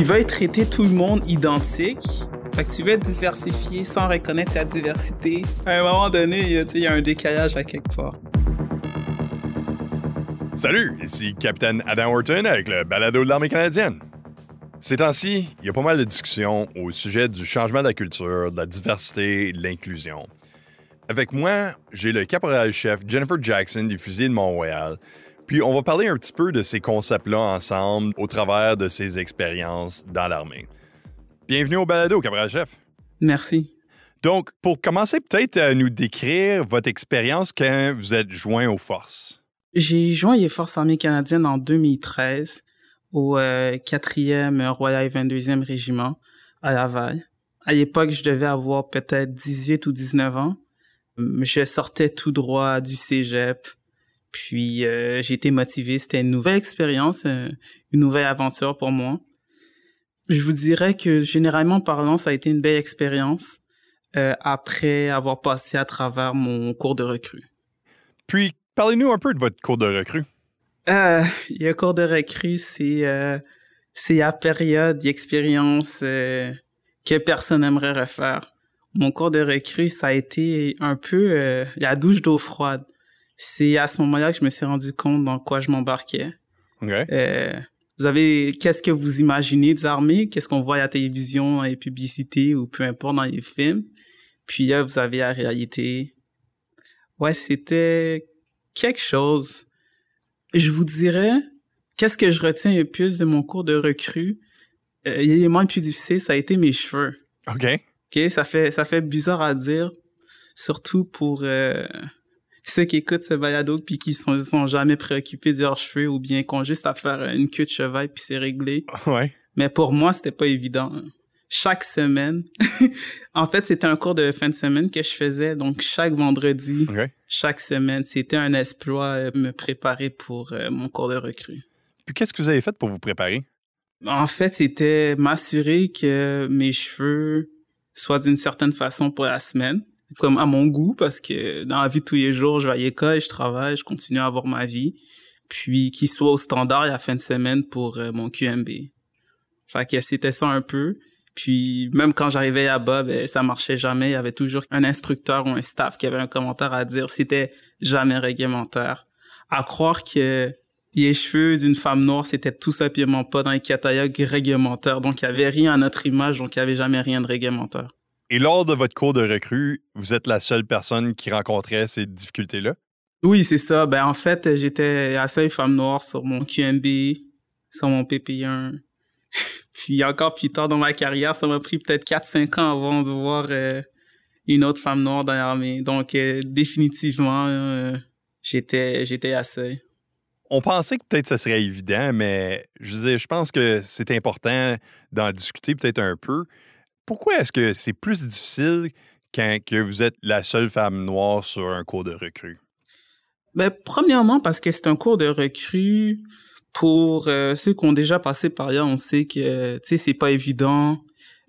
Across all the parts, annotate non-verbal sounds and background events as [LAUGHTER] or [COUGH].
qui veuille traiter tout le monde identique. Fait que tu veux être diversifié sans reconnaître sa diversité. À un moment donné, il y a- un décalage à quelque part. Salut, ici Capitaine Adam Horton avec le balado de l'armée canadienne. Ces temps-ci, il y a pas mal de discussions au sujet du changement de la culture, de la diversité et de l'inclusion. Avec moi, j'ai le caporal-chef Jennifer Jackson des fusiliers de Mont-Royal. Puis on va parler un petit peu de ces concepts-là ensemble au travers de ses expériences dans l'armée. Bienvenue au balado, caporal-chef. Merci. Donc, pour commencer peut-être à nous décrire votre expérience quand vous êtes joint aux forces. J'ai joint les Forces armées canadiennes en 2013 au euh, 4e Royal 22e Régiment à Laval. À l'époque, je devais avoir peut-être 18 ou 19 ans. Je sortais tout droit du cégep. Puis euh, j'ai été motivé. C'était une nouvelle expérience, euh, une nouvelle aventure pour moi. Je vous dirais que généralement parlant, ça a été une belle expérience euh, après avoir passé à travers mon cours de recrue. Puis, parlez-nous un peu de votre cours de recrue. Euh, le cours de recrue, c'est c'est la période d'expérience que personne n'aimerait refaire. Mon cours de recrue, ça a été un peu la douche d'eau froide. C'est à ce moment-là que je me suis rendu compte dans quoi je m'embarquais. OK? Euh, vous avez, qu'est-ce que vous imaginez des armées? Qu'est-ce qu'on voit à la télévision, dans les publicités ou peu importe dans les films? Puis là, vous avez la réalité. Ouais, c'était quelque chose. Je vous dirais, qu'est-ce que je retiens le plus de mon cours de recrue? Euh, L'élément le plus difficile, ça a été mes cheveux. OK? OK, ça fait ça fait bizarre à dire, surtout pour euh, ceux qui écoutent ce balado puis qui sont, sont jamais préoccupés de leurs cheveux ou bien qui ont juste à faire une queue de cheval puis c'est réglé. Ouais. Mais pour moi, c'était pas évident. Chaque semaine, [LAUGHS] en fait, c'était un cours de fin de semaine que je faisais, donc chaque vendredi, chaque semaine, c'était un exploit euh, me préparer pour euh, mon cours de recrue. Puis, qu'est-ce que vous avez fait pour vous préparer? En fait, c'était m'assurer que mes cheveux soient d'une certaine façon pour la semaine, comme à mon goût, parce que dans la vie de tous les jours, je vais à l'école, je travaille, je continue à avoir ma vie, puis qu'ils soient au standard la fin de semaine pour euh, mon QMB. Fait que c'était ça un peu. Puis même quand j'arrivais là-bas, ben, ça marchait jamais. Il y avait toujours un instructeur ou un staff qui avait un commentaire à dire. C'était jamais réglementaire. À croire que les cheveux d'une femme noire, c'était tout simplement pas dans les catalogues réglementaires. Donc, il y avait rien à notre image, donc il y avait jamais rien de réglementaire. Et lors de votre cours de recrue, vous êtes la seule personne qui rencontrait ces difficultés-là? Oui, c'est ça. Ben, en fait, j'étais la seule femme noire sur mon QMB, sur mon PP1. [LAUGHS] Puis encore plus tard dans ma carrière, ça m'a pris peut-être 4-5 ans avant de voir euh, une autre femme noire dans l'armée. Donc, euh, définitivement, euh, j'étais j'étais la seule. On pensait que peut-être ça serait évident, mais je je pense que c'est important d'en discuter peut-être un peu. Pourquoi est-ce que c'est plus difficile quand que vous êtes la seule femme noire sur un cours de recrue? Ben, premièrement, parce que c'est un cours de recrue. Pour euh, ceux qui ont déjà passé par là, on sait que, tu sais, c'est pas évident.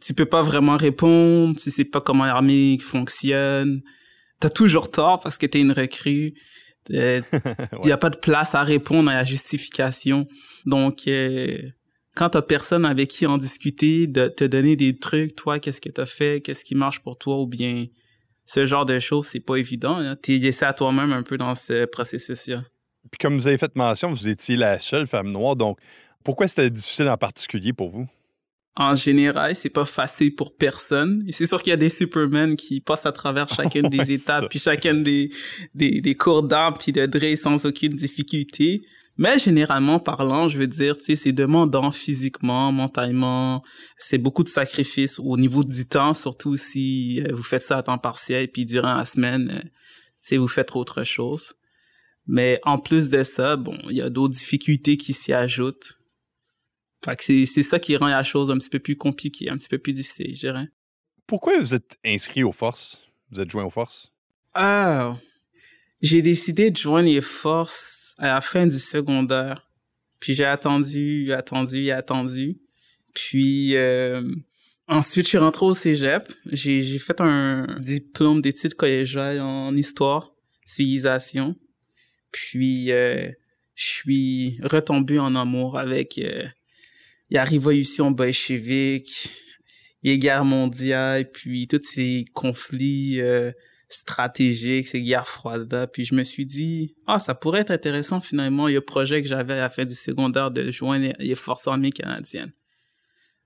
Tu peux pas vraiment répondre. Tu sais pas comment l'armée fonctionne. T'as toujours tort parce que t'es une recrue. Euh, Il [LAUGHS] y a pas de place à répondre à la justification. Donc, euh, quand t'as personne avec qui en discuter, de te donner des trucs, toi, qu'est-ce que t'as fait, qu'est-ce qui marche pour toi, ou bien ce genre de choses, c'est pas évident. Hein. T'es laissé à toi-même un peu dans ce processus-là. Puis comme vous avez fait mention, vous étiez la seule femme noire, donc pourquoi c'était difficile en particulier pour vous? En général, c'est pas facile pour personne. Et c'est sûr qu'il y a des Supermen qui passent à travers [LAUGHS] chacune des étapes, puis chacune des, des, des cours d'armes, puis de Dre sans aucune difficulté. Mais généralement parlant, je veux dire, tu sais, c'est demandant physiquement, mentalement. C'est beaucoup de sacrifices au niveau du temps, surtout si euh, vous faites ça à temps partiel, puis durant la semaine, euh, tu vous faites autre chose. Mais en plus de ça, bon, il y a d'autres difficultés qui s'y ajoutent. Fait que c'est, c'est ça qui rend la chose un petit peu plus compliquée, un petit peu plus difficile, je dirais. Pourquoi vous êtes inscrit aux forces? Vous êtes joint aux forces? Ah, j'ai décidé de joindre les forces à la fin du secondaire. Puis j'ai attendu, attendu attendu. Puis euh, ensuite, je suis rentré au cégep. J'ai, fait un diplôme d'études collégiales en histoire, civilisation. Puis euh, je suis retombé en amour avec euh, il y a révolution bolchevique, il y a guerre mondiale, puis tous ces conflits stratégiques, ces guerres froides Puis je me suis dit, ah, ça pourrait être intéressant finalement. Un projet que j'avais à la fin du secondaire de joindre les forces armées canadiennes.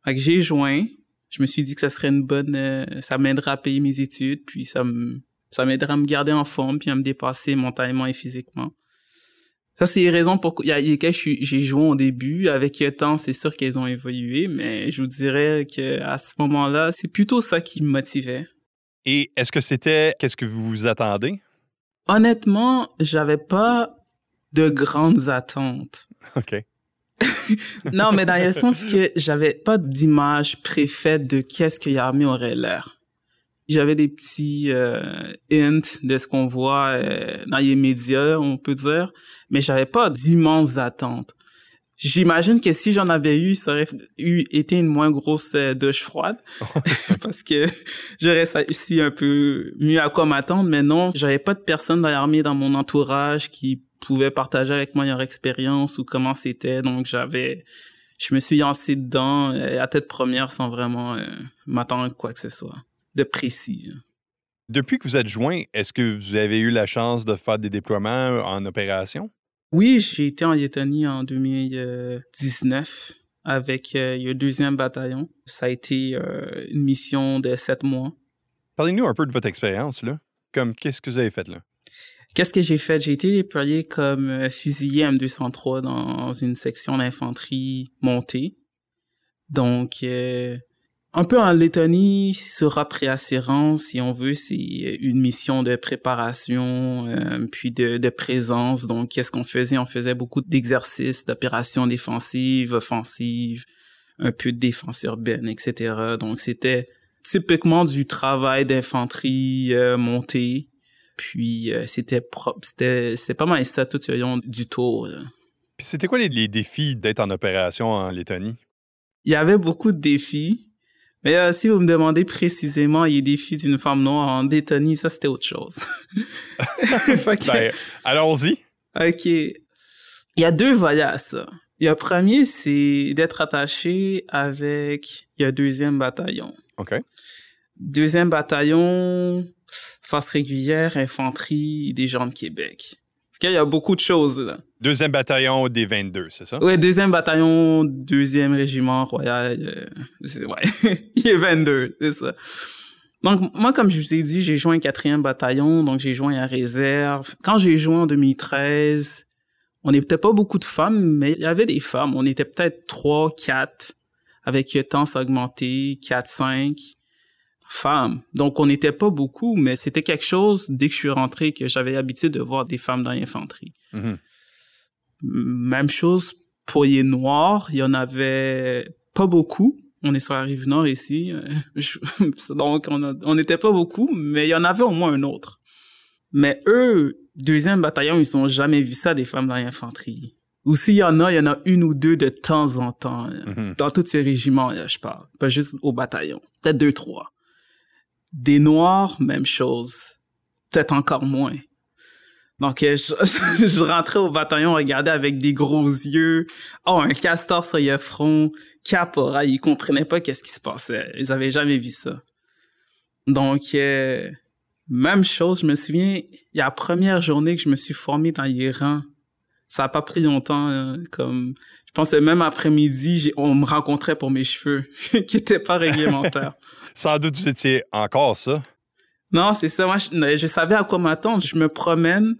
Fait que j'ai joint. Je me suis dit que ça serait une bonne, euh, ça m'aiderait à payer mes études, puis ça me, ça m'aiderait à me garder en forme, puis à me dépasser mentalement et physiquement. Ça, c'est les raisons pour lesquelles j'ai joué au début. Avec le temps, c'est sûr qu'elles ont évolué, mais je vous dirais que à ce moment-là, c'est plutôt ça qui me motivait. Et est-ce que c'était qu'est-ce que vous vous attendez? Honnêtement, j'avais pas de grandes attentes. [LAUGHS] OK. [LAUGHS] non, mais dans le sens que j'avais pas d'image préfaite de qu'est-ce que l'armée aurait l'air j'avais des petits euh, hints de ce qu'on voit euh, dans les médias, on peut dire, mais j'avais pas d'immenses attentes. J'imagine que si j'en avais eu, ça aurait eu été une moins grosse euh, douche froide, [LAUGHS] [LAUGHS] parce que j'aurais su un peu mieux à quoi m'attendre, mais non, j'avais pas de personne dans l'armée dans mon entourage qui pouvait partager avec moi leur expérience ou comment c'était, donc j'avais, je me suis lancé dedans à tête première sans vraiment m'attendre à quoi que ce soit de précis. Depuis que vous êtes joint, est-ce que vous avez eu la chance de faire des déploiements euh, en opération? Oui, j'ai été en Lettonie en 2019 avec euh, le deuxième bataillon. Ça a été euh, une mission de sept mois. Parlez-nous un peu de votre expérience, là. Comme, qu'est-ce que vous avez fait, là? Qu'est-ce que j'ai fait? J'ai été déployé comme fusilier M203 dans une section d'infanterie montée. Donc, un peu en Lettonie, sera préassurance, si on veut, c'est une mission de préparation, euh, puis de, de, présence. Donc, qu'est-ce qu'on faisait? On faisait beaucoup d'exercices, d'opérations défensives, offensives, un peu de défense urbaine, etc. Donc, c'était typiquement du travail d'infanterie euh, montée. Puis, euh, c'était propre, c'était, c'était pas mal ça tout le long du tour. Puis, c'était quoi les, les défis d'être en opération en Lettonie? Il y avait beaucoup de défis. Mais euh, si vous me demandez précisément les défis d'une femme noire en Détonie, ça c'était autre chose. [LAUGHS] ben, allons-y. OK. Il y a deux volets à ça. Le premier, c'est d'être attaché avec le deuxième bataillon. OK. Deuxième bataillon, force régulière, infanterie des gens de Québec. Il y a beaucoup de choses là. Deuxième bataillon des 22, c'est ça? Oui, deuxième bataillon, deuxième régiment royal. Euh, ouais, [LAUGHS] il est 22, c'est ça. Donc, moi, comme je vous ai dit, j'ai joint quatrième bataillon, donc j'ai joint à réserve. Quand j'ai joint en 2013, on n'était pas beaucoup de femmes, mais il y avait des femmes. On était peut-être trois, quatre, avec le temps s'augmenter, quatre, cinq femmes. Donc, on n'était pas beaucoup, mais c'était quelque chose, dès que je suis rentré, que j'avais l'habitude de voir des femmes dans l'infanterie. Mm-hmm. Même chose pour les Noirs, il y en avait pas beaucoup. On est sur la rive nord ici, [LAUGHS] donc on n'était pas beaucoup, mais il y en avait au moins un autre. Mais eux, deuxième bataillon, ils ont jamais vu ça des femmes dans l'infanterie. Ou s'il y en a, il y en a une ou deux de temps en temps. Mm-hmm. Dans tous ces régiments, je parle. Pas juste au bataillon. Peut-être deux, trois. Des Noirs, même chose. Peut-être encore moins. Donc, euh, je, [LAUGHS] je, rentrais au bataillon, regardais avec des gros yeux. Oh, un castor sur le front, caporal. Ils comprenaient pas qu'est-ce qui se passait. Ils avaient jamais vu ça. Donc, euh, même chose, je me souviens, il y a la première journée que je me suis formé dans les rangs. Ça a pas pris longtemps, hein, comme, je pense que même après-midi, on me rencontrait pour mes cheveux, [LAUGHS] qui étaient pas réglementaires. Sans doute, vous étiez encore ça. Non, c'est ça. Moi, je, savais à quoi m'attendre. Je me promène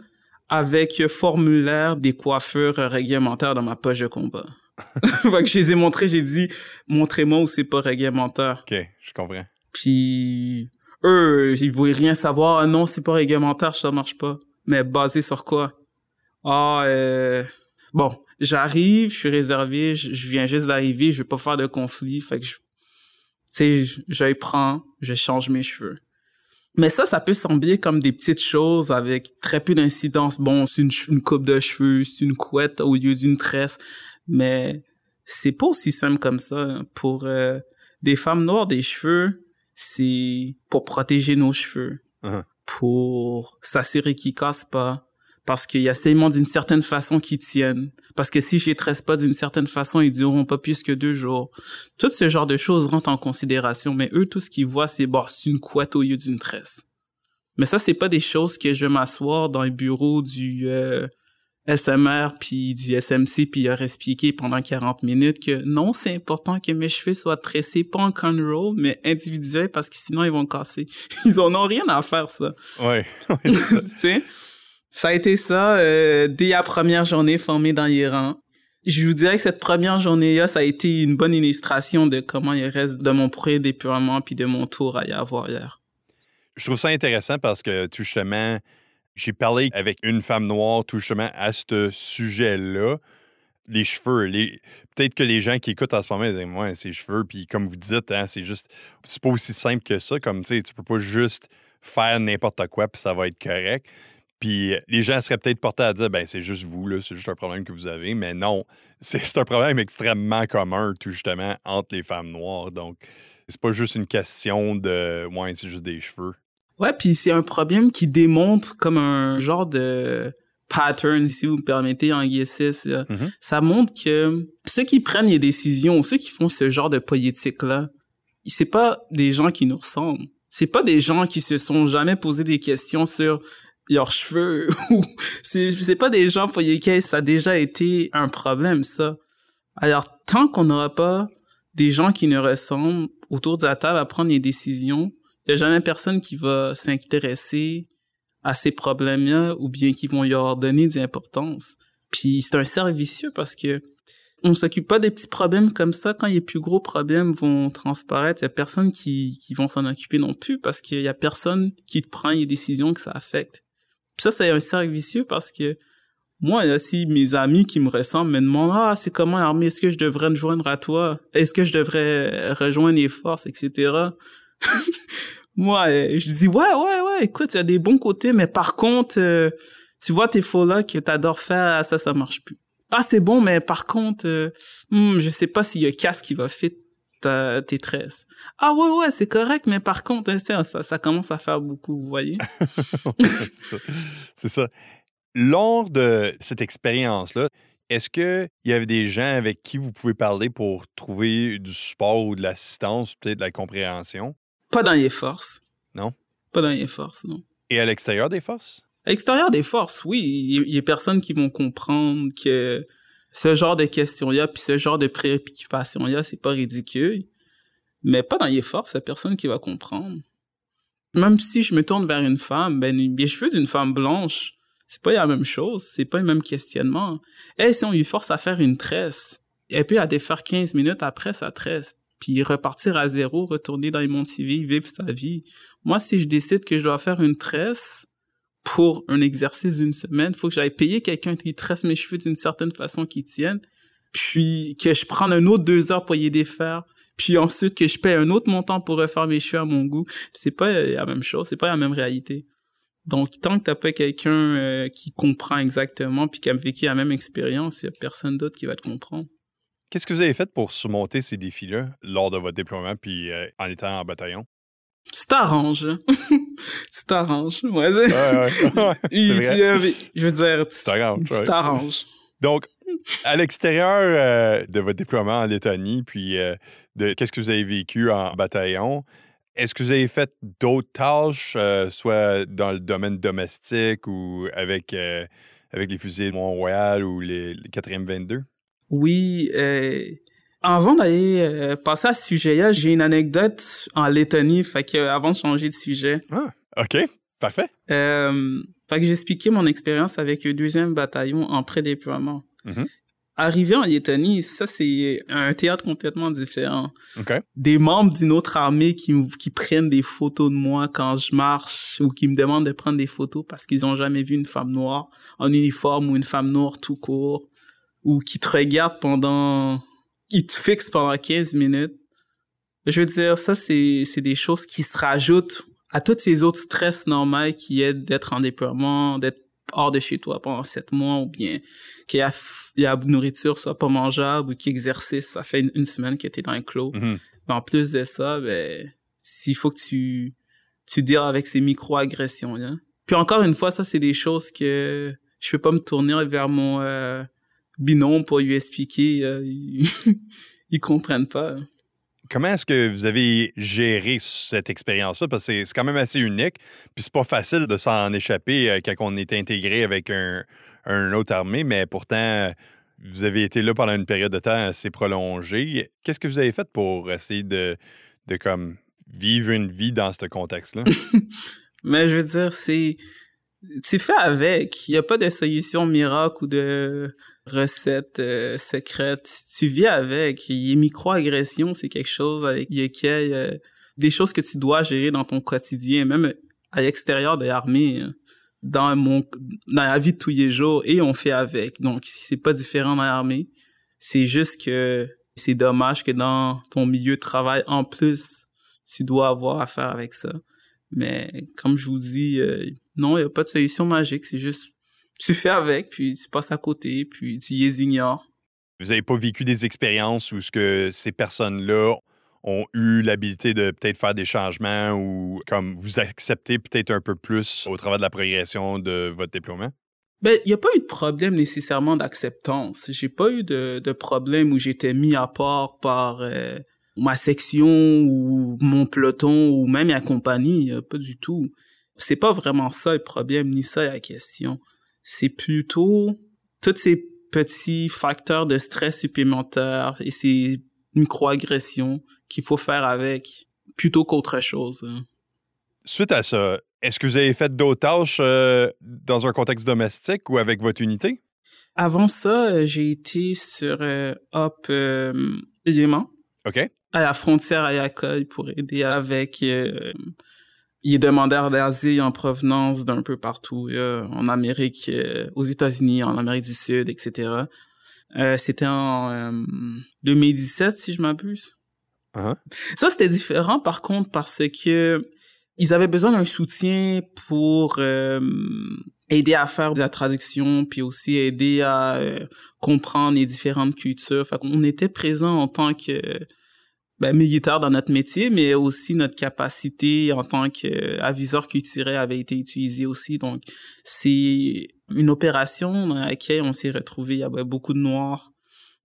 avec formulaire des coiffures réglementaires dans ma poche de combat. [LAUGHS] fait que je les ai montrés, j'ai dit, montrez-moi où c'est pas réglementaire. OK, je comprends. Puis, eux, ils voulaient rien savoir. Ah non, c'est pas réglementaire, ça marche pas. Mais basé sur quoi? Ah, euh... bon, j'arrive, je suis réservé, je, viens juste d'arriver, je vais pas faire de conflit. Fait que je, sais, je prends, je change mes cheveux. Mais ça, ça peut sembler comme des petites choses avec très peu d'incidence. Bon, c'est une, coupe de cheveux, c'est une couette au lieu d'une tresse, mais c'est pas aussi simple comme ça. Pour euh, des femmes noires, des cheveux, c'est pour protéger nos cheveux, uh-huh. pour s'assurer qu'ils cassent pas, parce qu'il y a seulement d'une certaine façon qui tiennent. Parce que si je les tresse pas d'une certaine façon, ils dureront pas plus que deux jours. Tout ce genre de choses rentrent en considération, mais eux, tout ce qu'ils voient, c'est, bon, c'est une couette au lieu d'une tresse. Mais ça, c'est pas des choses que je vais m'asseoir dans le bureau du euh, SMR puis du SMC puis leur expliquer pendant 40 minutes que non, c'est important que mes cheveux soient tressés, pas en conroll, mais individuels parce que sinon ils vont casser. [LAUGHS] Ils en ont rien à faire, ça. Ouais. [LAUGHS] tu sais? Ça a été ça euh, dès la première journée formée dans l'Iran. Je vous dirais que cette première journée-là, ça a été une bonne illustration de comment il reste de mon pré-déploiement puis de mon tour à y avoir hier. Je trouve ça intéressant parce que, tout justement, j'ai parlé avec une femme noire, tout justement, à ce sujet-là. Les cheveux, les... peut-être que les gens qui écoutent en ce moment, ils disent, ouais, ces cheveux, puis comme vous dites, hein, c'est juste, c'est pas aussi simple que ça, comme, tu sais, tu peux pas juste faire n'importe quoi, puis ça va être correct. Puis les gens seraient peut-être portés à dire, ben c'est juste vous, là, c'est juste un problème que vous avez. Mais non, [LAUGHS] c'est un problème extrêmement commun, tout justement, entre les femmes noires. Donc, c'est pas juste une question de, ouais, c'est juste des cheveux. Ouais, puis c'est un problème qui démontre comme un genre de pattern, si vous me permettez, en ISS. Mhm. Ça montre que ceux qui prennent les décisions, ceux qui font ce genre de politique-là, c'est pas des gens qui nous ressemblent. C'est pas des gens qui se sont jamais posé des questions sur leurs cheveux [LAUGHS] ou c'est pas des gens pour lesquels ça a déjà été un problème ça. Alors tant qu'on n'aura pas des gens qui nous ressemblent autour de la table à prendre des décisions il y a jamais personne qui va s'intéresser à ces problèmes-là ou bien qui vont leur donner de l'importance puis c'est un cercle vicieux parce que on s'occupe pas des petits problèmes comme ça. Quand les plus gros problèmes vont transparaître il y a personne qui qui vont s'en occuper non plus parce qu'il y a personne qui prend les décisions que ça affecte ça, c'est un cercle vicieux parce que moi, a aussi mes amis qui me ressemblent me demandent Ah, c'est comment l'armée? Est-ce que je devrais me joindre à toi? Est-ce que je devrais rejoindre les forces, etc. [LAUGHS] moi, euh, je dis Ouais, ouais, ouais, écoute, il y a des bons côtés, mais par contre, euh, tu vois tes faux là que t'adores faire, ça, ça marche plus. Ah, c'est bon, mais par contre, euh, hmm, je sais pas s'il y a casse qui va fit ta, tes tresses. Ah ouais, ouais, c'est correct, mais par contre, hein, ça, ça commence à faire beaucoup, vous voyez? [LAUGHS] c'est ça. C'est ça. Lors de cette expérience-là, est-ce qu'il y avait des gens avec qui vous pouvez parler pour trouver du support ou de l'assistance, peut-être de la compréhension? Pas dans les forces. Non? Pas dans les forces, non. Et à l'extérieur des forces? À l'extérieur des forces, oui. Il y a personnes qui vont comprendre que ce genre de questions-là, puis ce genre de préoccupations-là, c'est pas ridicule. Mais pas dans les forces, personne qui va comprendre. Même si je me tourne vers une femme, ben, les cheveux d'une femme blanche, c'est pas la même chose, c'est pas le même questionnement. Et si on lui force à faire une tresse, elle peut la défaire 15 minutes après sa tresse, puis repartir à zéro, retourner dans les mondes civils, vivre sa vie. Moi, si je décide que je dois faire une tresse, pour un exercice d'une semaine, il faut que j'aille payer quelqu'un qui tresse mes cheveux d'une certaine façon qui tienne, puis que je prenne un autre deux heures pour y défaire, puis ensuite que je paye un autre montant pour refaire mes cheveux à mon goût. C'est pas la même chose, c'est pas la même réalité. Donc, tant que t'as pas quelqu'un euh, qui comprend exactement puis qui a vécu la même expérience, il y a personne d'autre qui va te comprendre. Qu'est-ce que vous avez fait pour surmonter ces défis-là lors de votre déploiement puis euh, en étant en bataillon? tu t'arranges. [LAUGHS] tu t'arranges. Ouais, ouais, ouais. [LAUGHS] je veux dire, tu t'arranges. Donc, à l'extérieur euh, de votre déploiement en Lettonie, puis euh, de qu'est-ce que vous avez vécu en bataillon, est-ce que vous avez fait d'autres tâches, euh, soit dans le domaine domestique ou avec, avec les fusils de Mont-Royal ou les, les 4e 22? Oui, avant d'aller euh, passer à ce sujet-là, j'ai une anecdote en Lettonie, fait que avant de changer de sujet. Ah, ok, parfait. Euh, fait que j'ai expliqué mon expérience avec le deuxième bataillon en pré-déploiement. Mm-hmm. Arrivé en Lettonie, ça c'est un théâtre complètement différent. Ok. Des membres d'une autre armée qui, qui prennent des photos de moi quand je marche ou qui me demandent de prendre des photos parce qu'ils ont jamais vu une femme noire en uniforme ou une femme noire tout court ou qui te regardent pendant il te fixe pendant 15 minutes. Je veux dire, ça, c'est, c'est des choses qui se rajoutent à tous ces autres stress normaux qui est d'être en déploiement, d'être hors de chez toi pendant sept mois ou bien qu'il y a, la nourriture soit pas mangeable ou qu'exercice, ça fait une, semaine que t'es dans un clos. Mm-hmm. En plus de ça, ben, s'il faut que tu, tu deals avec ces micro-agressions, là. Puis encore une fois, ça, c'est des choses que je peux pas me tourner vers mon euh, binôme pour lui expliquer. Euh, ils, [LAUGHS] ils comprennent pas. Comment est-ce que vous avez géré cette expérience-là? Parce que c'est quand même assez unique. Puis c'est pas facile de s'en échapper euh, quand on est intégré avec un, un autre armée, mais pourtant, vous avez été là pendant une période de temps assez prolongée. Qu'est-ce que vous avez fait pour essayer de, de comme vivre une vie dans ce contexte-là? [LAUGHS] mais je veux dire, c'est tu fais avec. Il n'y a pas de solution miracle ou de recette euh, secrète. Tu vis avec. Les micro-agressions, c'est quelque chose avec lequel euh, des choses que tu dois gérer dans ton quotidien, même à l'extérieur de l'armée, hein. dans mon dans la vie de tous les jours, et on fait avec. Donc, c'est pas différent dans l'armée. C'est juste que c'est dommage que dans ton milieu de travail, en plus, tu dois avoir à faire avec ça. Mais comme je vous dis, euh, non, il n'y a pas de solution magique. C'est juste, tu fais avec, puis tu passes à côté, puis tu les ignores. Vous n'avez pas vécu des expériences où ce que ces personnes-là ont eu l'habilité de peut-être faire des changements ou comme vous acceptez peut-être un peu plus au travers de la progression de votre déploiement? Ben, il n'y a pas eu de problème nécessairement d'acceptance. J'ai pas eu de, de problème où j'étais mis à part par euh, ma section ou mon peloton ou même ma compagnie. Pas du tout. C'est pas vraiment ça le problème, ni ça la question. C'est plutôt tous ces petits facteurs de stress supplémentaires et ces microagressions qu'il faut faire avec plutôt qu'autre chose. Hein. Suite à ça, est-ce que vous avez fait d'autres tâches euh, dans un contexte domestique ou avec votre unité? Avant ça, euh, j'ai été sur euh, Hop euh, OK. À la frontière à Yacoy pour aider avec les demandeurs d'asile en provenance d'un peu partout, en Amérique, aux États-Unis, en Amérique du Sud, etc. c'était en 2017, si je m'abuse. Uh-huh. Ça, c'était différent, par contre, parce que ils avaient besoin d'un soutien pour euh, aider à faire de la traduction, puis aussi aider à euh, comprendre les différentes cultures. Fait qu'on était présent en tant que ben, militaire dans notre métier, mais aussi notre capacité en tant qu'aviseur culturel avait été utilisée aussi. Donc, c'est une opération dans laquelle on s'est retrouvé. Il y avait beaucoup de Noirs.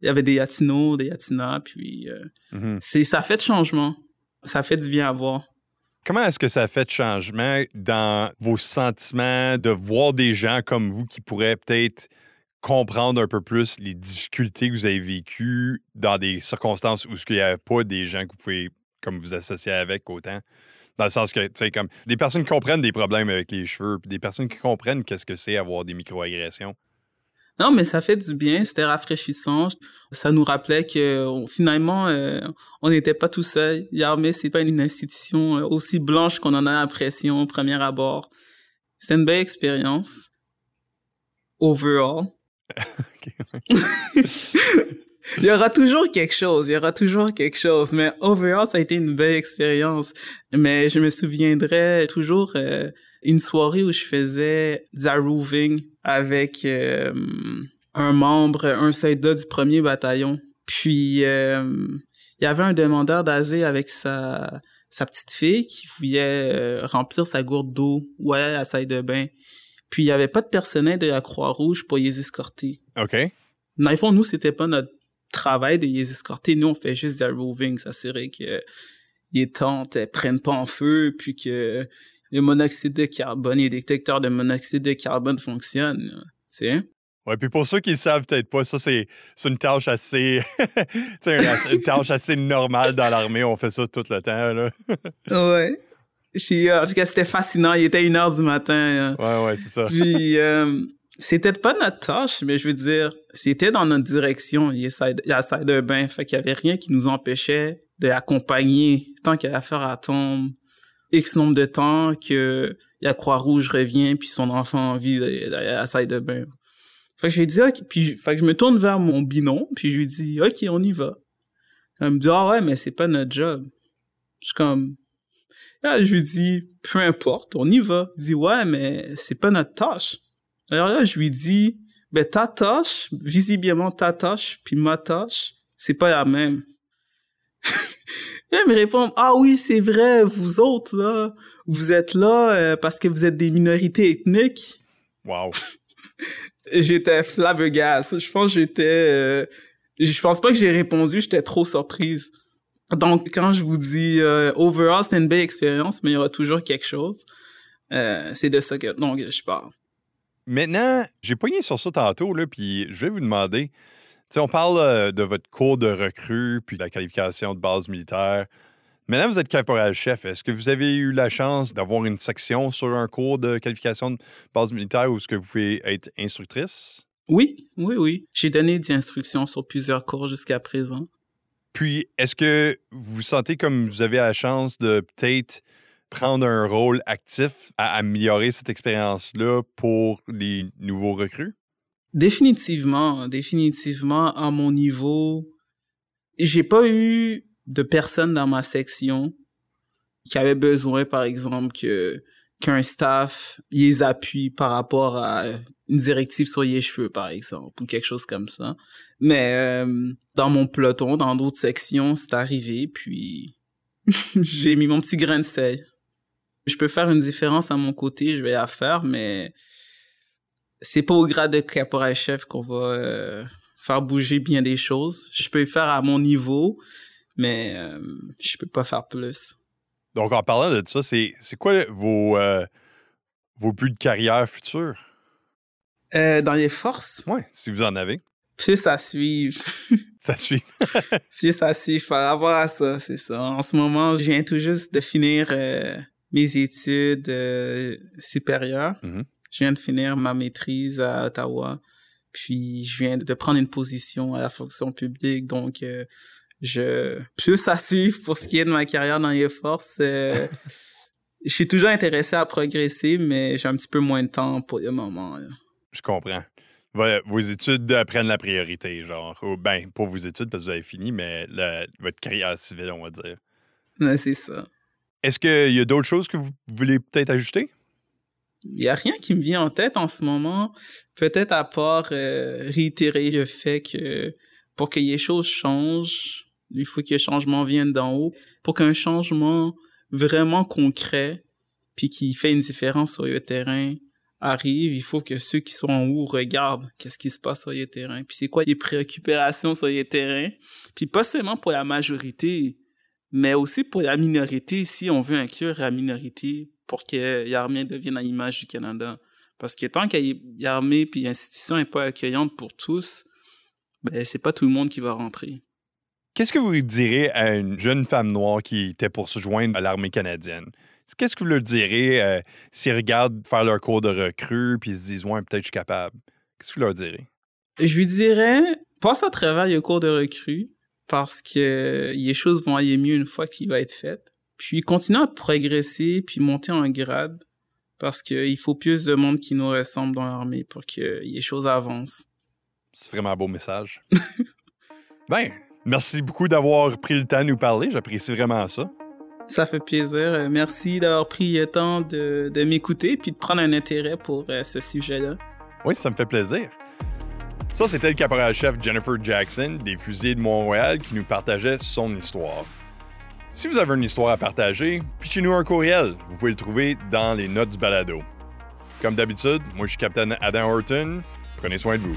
Il y avait des Latinos, des Latinas, puis euh, Mhm. c'est ça fait de changement. Ça fait du bien à voir. Comment est-ce que ça fait de changement dans vos sentiments de voir des gens comme vous qui pourraient peut-être comprendre un peu plus les difficultés que vous avez vécues dans des circonstances où il n'y a pas des gens que vous pouvez comme vous associer avec autant? Dans le sens que, tu sais, comme des personnes qui comprennent des problèmes avec les cheveux, puis des personnes qui comprennent qu'est-ce que c'est avoir des microagressions. Non, mais ça fait du bien, c'était rafraîchissant. Ça nous rappelait que finalement, euh, on n'était pas tout seul. L'armée, c'est pas une institution euh, aussi blanche qu'on en a l'impression au premier abord. C'est une belle expérience. Overall. [LAUGHS] [LAUGHS] il y aura toujours quelque chose, il y aura toujours quelque chose, mais overall, ça a été une belle expérience. Mais je me souviendrai toujours euh, une soirée où je faisais du roving avec euh, un membre, un soldat du premier bataillon. Puis, euh, il y avait un demandeur d'asile avec sa, petite fille qui voulait remplir sa gourde d'eau, ouais, à salle de bain. Puis, il y avait pas de personnel de la Croix-Rouge pour les escorter. OK? Dans le fond, nous, c'était pas notre travail de les escorter. Nous, on fait juste du roving, s'assurer que les tentes elles prennent pas en feu, puis que le monoxyde de carbone, les détecteurs de monoxyde de carbone fonctionnent. Tu sais? Ouais, puis pour ceux qui ne savent peut-être pas, ça, c'est c'est une tâche assez. [LAUGHS] tu sais, une, une tâche assez normale dans l'armée. On fait ça tout le temps, là. [LAUGHS] Ouais. Puis, euh, en tout cas, c'était fascinant. Il était une heure du matin. hein. Ouais, ouais, c'est ça. Puis, euh, c'était pas notre tâche, mais je veux dire, c'était dans notre direction, il y a bain. Fait qu'il y avait rien qui nous empêchait de l'accompagner tant qu'il y a affaire à tombe. X nombre de temps que la Croix-Rouge revient puis son enfant envie d'aller à la salle de bain. Fait que j'ai dit, OK, puis je- fait que je me tourne vers mon binôme puis je lui dis, OK, on y va. Elle me dit, ah ouais, mais c'est pas notre job. Je suis comme, Là, je lui dis, peu importe, on y va. Il dit, ouais, mais c'est pas notre tâche. Alors là, je lui dis, ben, ta tâche, visiblement ta tâche, puis ma tâche, c'est pas la même. [LAUGHS] Elle me répond, ah oui, c'est vrai, vous autres, là, vous êtes là euh, parce que vous êtes des minorités ethniques. Wow. [LAUGHS] j'étais flabbergaste. Je pense j'étais... Euh, je pense pas que j'ai répondu, j'étais trop surprise. Donc, quand je vous dis euh, overall, c'est une belle expérience, mais il y aura toujours quelque chose. Euh, c'est de ça que donc je parle. Maintenant, j'ai pogné sur ça tantôt, là, puis je vais vous demander. on parle euh, de votre cours de recrue puis de la qualification de base militaire. Maintenant, vous êtes caporal-chef. Est-ce que vous avez eu la chance d'avoir une section sur un cours de qualification de base militaire où est-ce que vous pouvez être instructrice? Oui, oui, oui. J'ai donné des instructions sur plusieurs cours jusqu'à présent. Puis, est-ce que vous sentez comme vous avez la chance de peut-être prendre un rôle actif à améliorer cette expérience-là pour les nouveaux recrues? Définitivement, définitivement, à mon niveau, j'ai pas eu de personnes dans ma section qui avaient besoin, par exemple, qu'un staff les appuie par rapport à une directive sur les cheveux, par exemple, ou quelque chose comme ça. Mais euh, dans mon peloton, dans d'autres sections, c'est arrivé, puis [LAUGHS] j'ai mis mon petit grain de sel. Je peux faire une différence à mon côté, je vais la faire, mais c'est pas au grade de caporal-chef qu'on va euh, faire bouger bien des choses. Je peux faire à mon niveau, mais euh, je peux pas faire plus. Donc, en parlant de ça, c'est, quoi vos, euh, vos buts de carrière futurs? Dans les forces? Oui, si vous en avez. Puis ça suit. [LAUGHS] ça suit. [LAUGHS] Puis ça suit par rapport à ça, c'est ça. En ce moment, je viens tout juste de finir mes études euh, supérieures. Mm-hmm. Je viens de finir ma maîtrise à Ottawa. Puis je viens de prendre une position à la fonction publique. Donc, euh, je plus à suivre pour ce qui est de ma carrière dans les forces. Euh, [LAUGHS] je suis toujours intéressé à progresser, mais j'ai un petit peu moins de temps pour le moment. Je comprends. Vos études prennent la priorité, genre. Ou, ben, pas vos études parce que vous avez fini, mais votre carrière civile, on va dire. c'est ça. Est-ce qu'il y a d'autres choses que vous voulez peut-être ajouter? Il n'y a rien qui me vient en tête en ce moment. Peut-être à part euh, réitérer le fait que pour que les choses changent, il faut que le changement vienne d'en haut. Pour qu'un changement vraiment concret, puis qui fait une différence sur le terrain, arrive, il faut que ceux qui sont en haut regardent qu'est-ce qui se passe sur le terrain. Puis c'est quoi les préoccupations sur le terrain. Puis pas seulement pour la majorité, mais aussi pour la minorité, si on veut inclure la minorité pour que l'armée devienne à l'image du Canada. Parce que tant que l'armée puis l'institution n'est pas accueillante pour tous, ben c'est pas tout le monde qui va rentrer. Qu'est-ce que vous direz à une jeune femme noire qui était pour se joindre à l'armée canadienne? Qu'est-ce que vous leur direz euh, s'ils regardent faire leur cours de recrue puis ils se disent ouais peut-être je suis capable? Qu'est-ce que vous leur direz? Je lui dirais passe à travers le cours de recrue, parce que les choses vont aller mieux une fois qu'il va être fait. Puis continuer à progresser, puis monter en grade, parce qu'il faut plus de monde qui nous ressemble dans l'armée pour que les choses avancent. C'est vraiment un beau message. [LAUGHS] ben, merci beaucoup d'avoir pris le temps de nous parler. J'apprécie vraiment ça. Ça fait plaisir. Merci d'avoir pris le temps de, de m'écouter puis de prendre un intérêt pour euh, ce sujet-là. Oui, ça me fait plaisir. Ça, c'était le caporal-chef Jennifer Jackson des Fusiliers de Montréal qui nous partageait son histoire. Si vous avez une histoire à partager, pitchez-nous un courriel. Vous pouvez le trouver dans les notes du balado. Comme d'habitude, moi je suis Capitaine Adam Horton. Prenez soin de vous.